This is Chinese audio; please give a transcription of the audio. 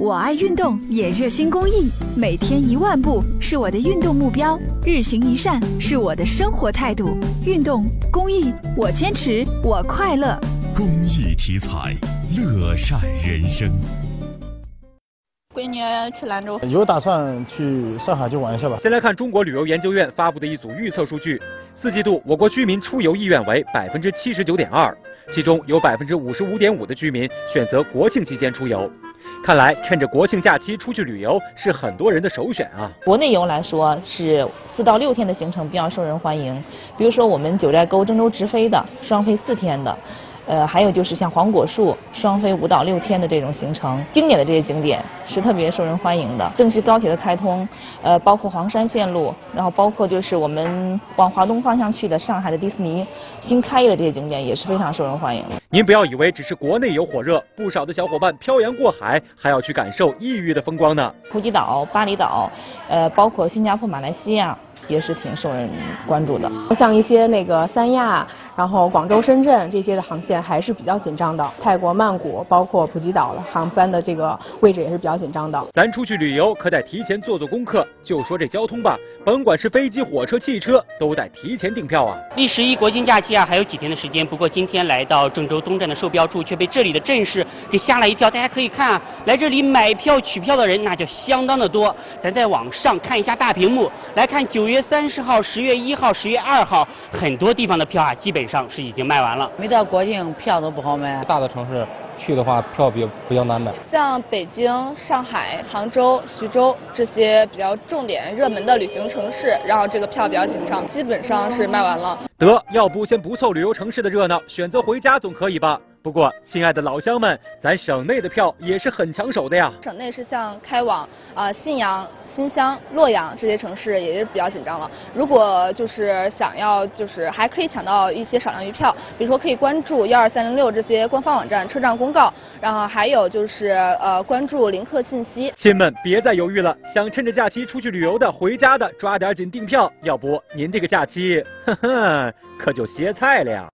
我爱运动，也热心公益，每天一万步是我的运动目标，日行一善是我的生活态度。运动公益，我坚持，我快乐。公益题材，乐善人生。闺女去兰州，有打算去上海去玩一下吧。先来看中国旅游研究院发布的一组预测数据：四季度我国居民出游意愿为百分之七十九点二，其中有百分之五十五点五的居民选择国庆期间出游。看来趁着国庆假期出去旅游是很多人的首选啊。国内游来说是四到六天的行程比较受人欢迎，比如说我们九寨沟郑州直飞的双飞四天的，呃，还有就是像黄果树双飞五到六天的这种行程，经典的这些景点是特别受人欢迎的。郑徐高铁的开通，呃，包括黄山线路，然后包括就是我们往华东方向去的上海的迪士尼新开业的这些景点也是非常受人欢迎的。您不要以为只是国内有火热，不少的小伙伴漂洋过海还要去感受异域的风光呢。普吉岛、巴厘岛，呃，包括新加坡、马来西亚也是挺受人关注的。像一些那个三亚，然后广州、深圳这些的航线还是比较紧张的。泰国曼谷，包括普吉岛的航班的这个位置也是比较紧张的。咱出去旅游可得提前做做功课。就说这交通吧，甭管是飞机、火车、汽车，都得提前订票啊。离十一国庆假期啊还有几天的时间，不过今天来到郑州东站的售票处，却被这里的阵势给吓了一跳。大家可以看啊，来这里买票取票的人那就相当的多。咱再往上看一下大屏幕，来看九月三十号、十月一号、十月二号，很多地方的票啊基本上是已经卖完了。没到国庆，票都不好买。大的城市去的话，票比比较难买。像北京、上海、杭州、徐州这些比较重点、热门的旅行城市，然后这个票比较紧张，基本上是卖完了。得，要不先不凑旅游城市的热闹，选择回家总可以吧？不过，亲爱的老乡们，咱省内的票也是很抢手的呀。省内是像开往啊信阳、新乡、洛阳这些城市，也是比较紧张了。如果就是想要，就是还可以抢到一些少量余票，比如说可以关注幺二三零六这些官方网站车站公告，然后还有就是呃关注临客信息。亲们，别再犹豫了，想趁着假期出去旅游的、回家的，抓点紧订票，要不您这个假期，呵呵，可就歇菜了呀。